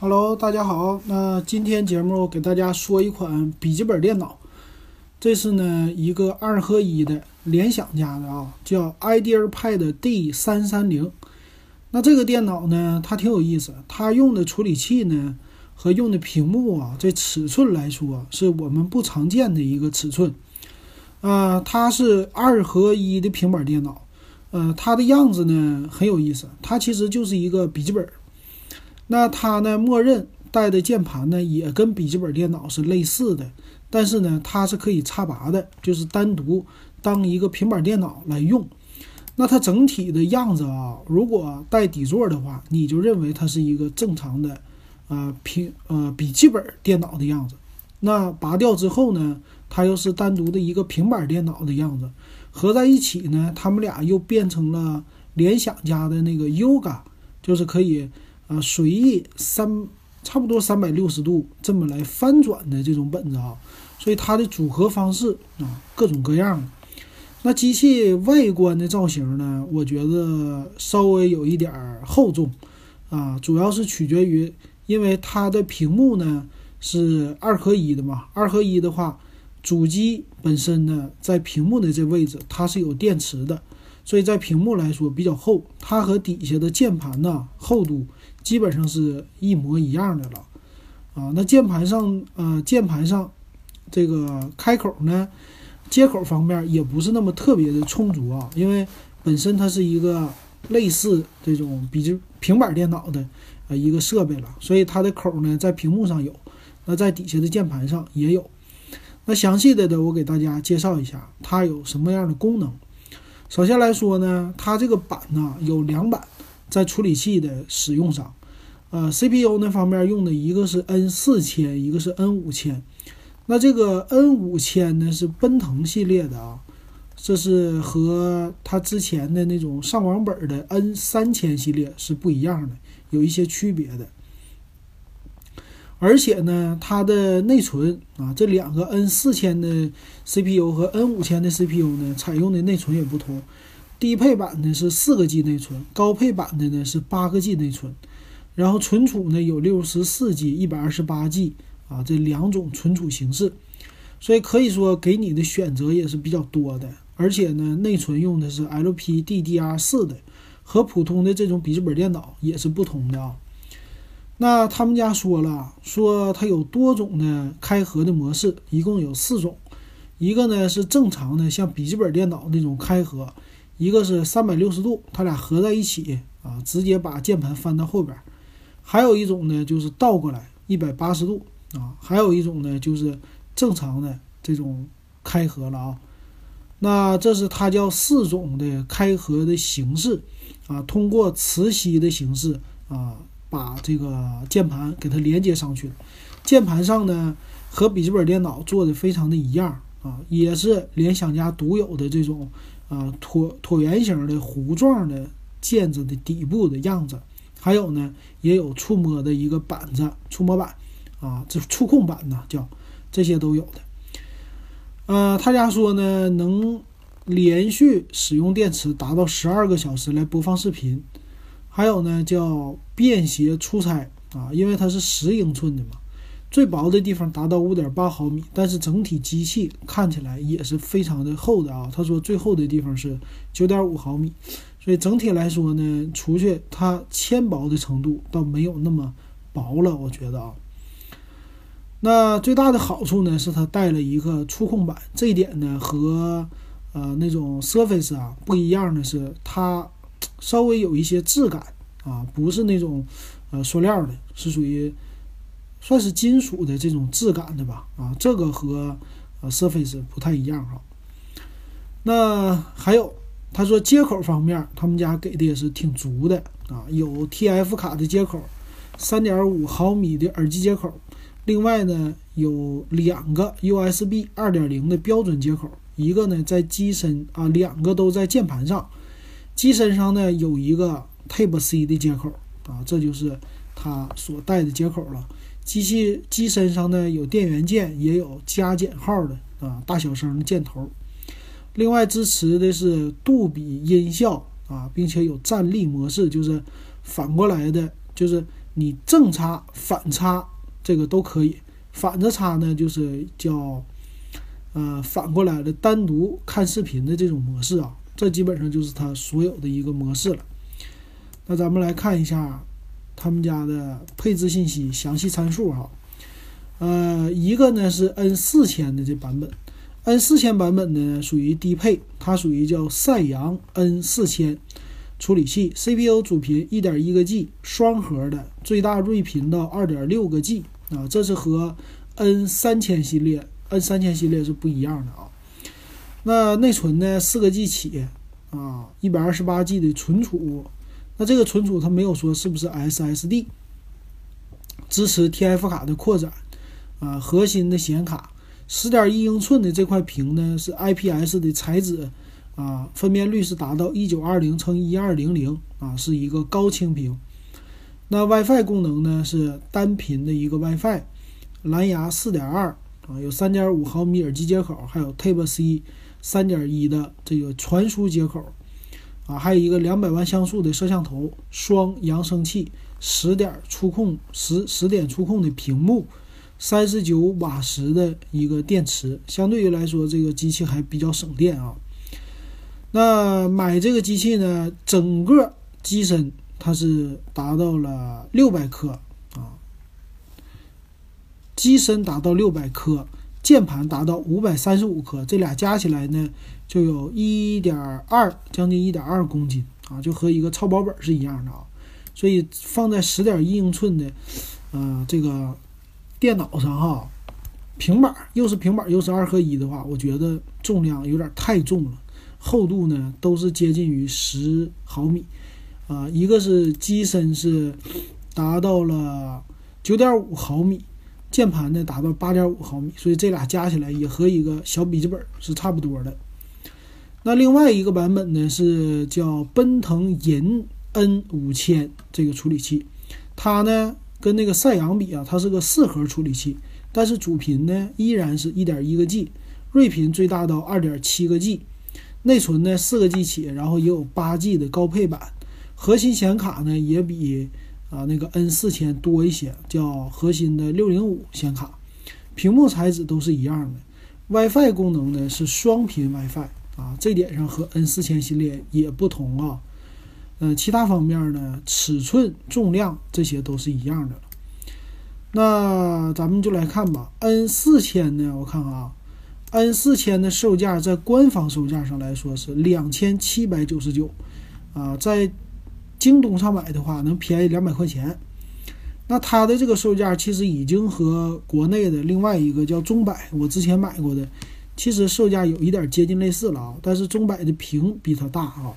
Hello，大家好。那今天节目给大家说一款笔记本电脑，这是呢一个二合一的联想家的啊，叫 IdeaPad D 三三零。那这个电脑呢，它挺有意思，它用的处理器呢和用的屏幕啊，这尺寸来说是我们不常见的一个尺寸。呃，它是二合一的平板电脑。呃，它的样子呢很有意思，它其实就是一个笔记本。那它呢，默认带的键盘呢也跟笔记本电脑是类似的，但是呢，它是可以插拔的，就是单独当一个平板电脑来用。那它整体的样子啊，如果带底座的话，你就认为它是一个正常的，呃平呃笔记本电脑的样子。那拔掉之后呢，它又是单独的一个平板电脑的样子。合在一起呢，他们俩又变成了联想家的那个 Yoga，就是可以啊随意三差不多三百六十度这么来翻转的这种本子啊，所以它的组合方式啊各种各样的。那机器外观的造型呢，我觉得稍微有一点厚重啊，主要是取决于因为它的屏幕呢是二合一的嘛，二合一的话。主机本身呢，在屏幕的这位置，它是有电池的，所以在屏幕来说比较厚。它和底下的键盘呢，厚度基本上是一模一样的了。啊，那键盘上，呃，键盘上这个开口呢，接口方面也不是那么特别的充足啊，因为本身它是一个类似这种笔记平板电脑的呃一个设备了，所以它的口呢在屏幕上有，那在底下的键盘上也有。那详细的的，我给大家介绍一下它有什么样的功能。首先来说呢，它这个板呢有两板，在处理器的使用上，呃，CPU 那方面用的一个是 N 四千，一个是 N 五千。那这个 N 五千呢是奔腾系列的啊，这是和它之前的那种上网本的 N 三千系列是不一样的，有一些区别的。而且呢，它的内存啊，这两个 N 四千的 CPU 和 N 五千的 CPU 呢，采用的内存也不同。低配版的是四个 G 内存，高配版的呢是八个 G 内存。然后存储呢有六十四 G、一百二十八 G 啊这两种存储形式，所以可以说给你的选择也是比较多的。而且呢，内存用的是 LPDDR4 的，和普通的这种笔记本电脑也是不同的啊。那他们家说了，说它有多种的开合的模式，一共有四种。一个呢是正常的，像笔记本电脑那种开合；一个是三百六十度，它俩合在一起啊，直接把键盘翻到后边；还有一种呢就是倒过来一百八十度啊；还有一种呢就是正常的这种开合了啊。那这是它叫四种的开合的形式啊，通过磁吸的形式啊。把这个键盘给它连接上去，键盘上呢和笔记本电脑做的非常的一样啊，也是联想家独有的这种啊椭椭圆形的弧状的键子的底部的样子，还有呢也有触摸的一个板子，触摸板啊，这触控板呢叫这些都有的。呃，他家说呢能连续使用电池达到十二个小时来播放视频。还有呢，叫便携出差啊，因为它是十英寸的嘛，最薄的地方达到五点八毫米，但是整体机器看起来也是非常的厚的啊。他说最厚的地方是九点五毫米，所以整体来说呢，出去它纤薄的程度倒没有那么薄了，我觉得啊。那最大的好处呢，是它带了一个触控板，这一点呢和呃那种 Surface 啊不一样的是它。稍微有一些质感啊，不是那种呃塑料的，是属于算是金属的这种质感的吧啊，这个和呃 Surface 不太一样哈。那还有他说接口方面，他们家给的也是挺足的啊，有 TF 卡的接口，三点五毫米的耳机接口，另外呢有两个 USB 二点零的标准接口，一个呢在机身啊，两个都在键盘上。机身上呢有一个 Type C 的接口啊，这就是它所带的接口了。机器机身上呢有电源键，也有加减号的啊大小声的箭头。另外支持的是杜比音效啊，并且有站立模式，就是反过来的，就是你正插、反插这个都可以。反着插呢，就是叫呃反过来的单独看视频的这种模式啊。这基本上就是它所有的一个模式了。那咱们来看一下他们家的配置信息详细参数哈。呃，一个呢是 N 四千的这版本，N 四千版本呢属于低配，它属于叫赛扬 N 四千处理器，CPU 主频一点一个 G 双核的，最大睿频到二点六个 G 啊，这是和 N 三千系列 N 三千系列是不一样的啊。那内存呢四个 G 起啊，一百二十八 G 的存储，那这个存储它没有说是不是 SSD，支持 TF 卡的扩展。啊，核心的显卡，十点一英寸的这块屏呢是 IPS 的材质，啊，分辨率是达到一九二零乘一二零零啊，是一个高清屏。那 WiFi 功能呢是单频的一个 WiFi，蓝牙四点二啊，有三点五毫米耳机接口，还有 Type C 三点一的这个传输接口，啊，还有一个两百万像素的摄像头，双扬声器，十点触控十十点触控的屏幕。三十九瓦时的一个电池，相对于来说，这个机器还比较省电啊。那买这个机器呢，整个机身它是达到了六百克啊，机身达到六百克，键盘达到五百三十五克，这俩加起来呢，就有一点二，将近一点二公斤啊，就和一个超薄本是一样的啊。所以放在十点一英寸的，呃，这个。电脑上哈，平板又是平板又是二合一的话，我觉得重量有点太重了。厚度呢都是接近于十毫米，啊，一个是机身是达到了九点五毫米，键盘呢达到八点五毫米，所以这俩加起来也和一个小笔记本是差不多的。那另外一个版本呢是叫奔腾银 N 五千这个处理器，它呢。跟那个赛扬比啊，它是个四核处理器，但是主频呢依然是一点一个 G，睿频最大到二点七个 G，内存呢四个 G 起，然后也有八 G 的高配版，核心显卡呢也比啊那个 N 四千多一些，叫核心的六零五显卡，屏幕材质都是一样的，WiFi 功能呢是双频 WiFi 啊，这点上和 N 四千系列也不同啊。嗯，其他方面呢，尺寸、重量这些都是一样的。那咱们就来看吧。N 四千呢，我看看啊，N 四千的售价在官方售价上来说是两千七百九十九，啊，在京东上买的话能便宜两百块钱。那它的这个售价其实已经和国内的另外一个叫中百，我之前买过的，其实售价有一点接近类似了啊。但是中百的屏比它大啊。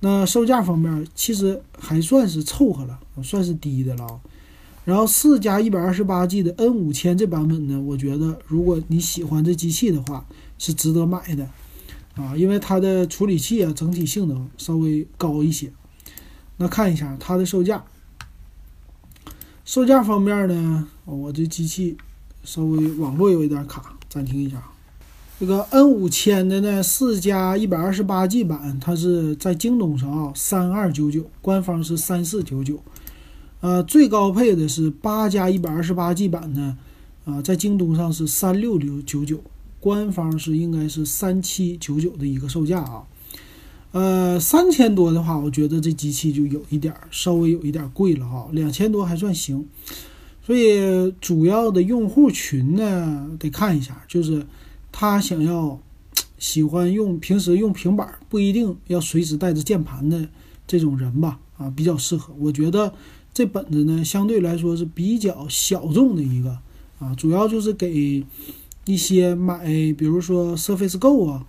那售价方面其实还算是凑合了，算是低的了。然后四加一百二十八 G 的 N 五千这版本呢，我觉得如果你喜欢这机器的话，是值得买的啊，因为它的处理器啊整体性能稍微高一些。那看一下它的售价，售价方面呢，我这机器稍微网络有一点卡，暂停一下。这个 N 五千的呢，四加一百二十八 G 版，它是在京东上啊，三二九九，官方是三四九九。呃，最高配的是八加一百二十八 G 版呢，啊，在京东上是三六六九九，官方是应该是三七九九的一个售价啊。呃，三千多的话，我觉得这机器就有一点稍微有一点贵了哈，两千多还算行。所以主要的用户群呢，得看一下，就是。他想要喜欢用平时用平板，不一定要随时带着键盘的这种人吧？啊，比较适合。我觉得这本子呢，相对来说是比较小众的一个啊，主要就是给一些买，比如说 Surface Go 啊，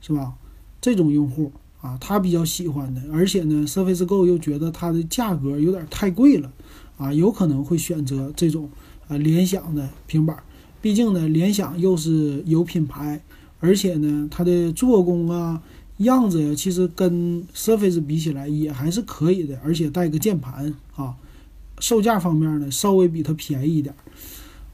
是吧？这种用户啊，他比较喜欢的。而且呢，Surface Go 又觉得它的价格有点太贵了啊，有可能会选择这种啊联想的平板。毕竟呢，联想又是有品牌，而且呢，它的做工啊、样子呀，其实跟 Surface 比起来也还是可以的，而且带个键盘啊。售价方面呢，稍微比它便宜一点。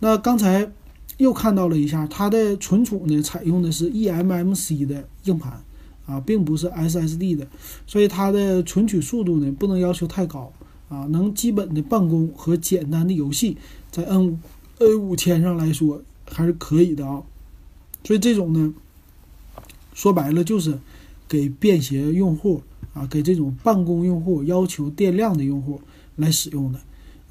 那刚才又看到了一下，它的存储呢，采用的是 eMMC 的硬盘啊，并不是 SSD 的，所以它的存取速度呢，不能要求太高啊，能基本的办公和简单的游戏，在 N 五 N 五千上来说还是可以的啊。所以这种呢，说白了就是给便携用户啊，给这种办公用户要求电量的用户来使用的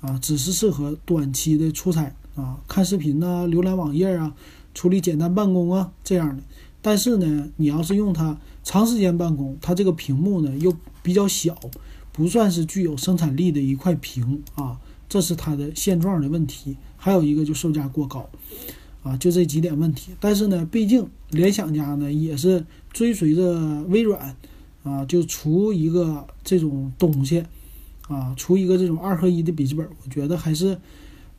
啊，只是适合短期的出差啊，看视频呐、浏览网页啊、处理简单办公啊这样的。但是呢，你要是用它长时间办公，它这个屏幕呢又比较小，不算是具有生产力的一块屏啊，这是它的现状的问题。还有一个就售价过高。啊，就这几点问题，但是呢，毕竟联想家呢也是追随着微软，啊，就出一个这种东西，啊，出一个这种二合一的笔记本，我觉得还是，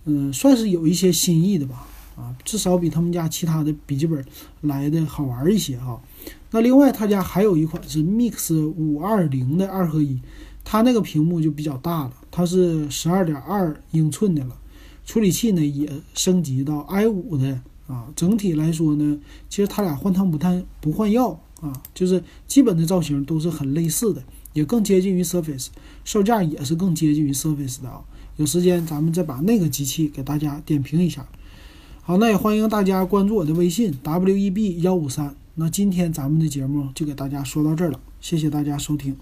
嗯，算是有一些新意的吧，啊，至少比他们家其他的笔记本来的好玩一些哈。那另外他家还有一款是 Mix 五二零的二合一，它那个屏幕就比较大了，它是十二点二英寸的了。处理器呢也升级到 i 五的啊，整体来说呢，其实它俩换汤不换不换药啊，就是基本的造型都是很类似的，也更接近于 Surface，售价也是更接近于 Surface 的啊。有时间咱们再把那个机器给大家点评一下。好，那也欢迎大家关注我的微信 w e b 幺五三。那今天咱们的节目就给大家说到这儿了，谢谢大家收听。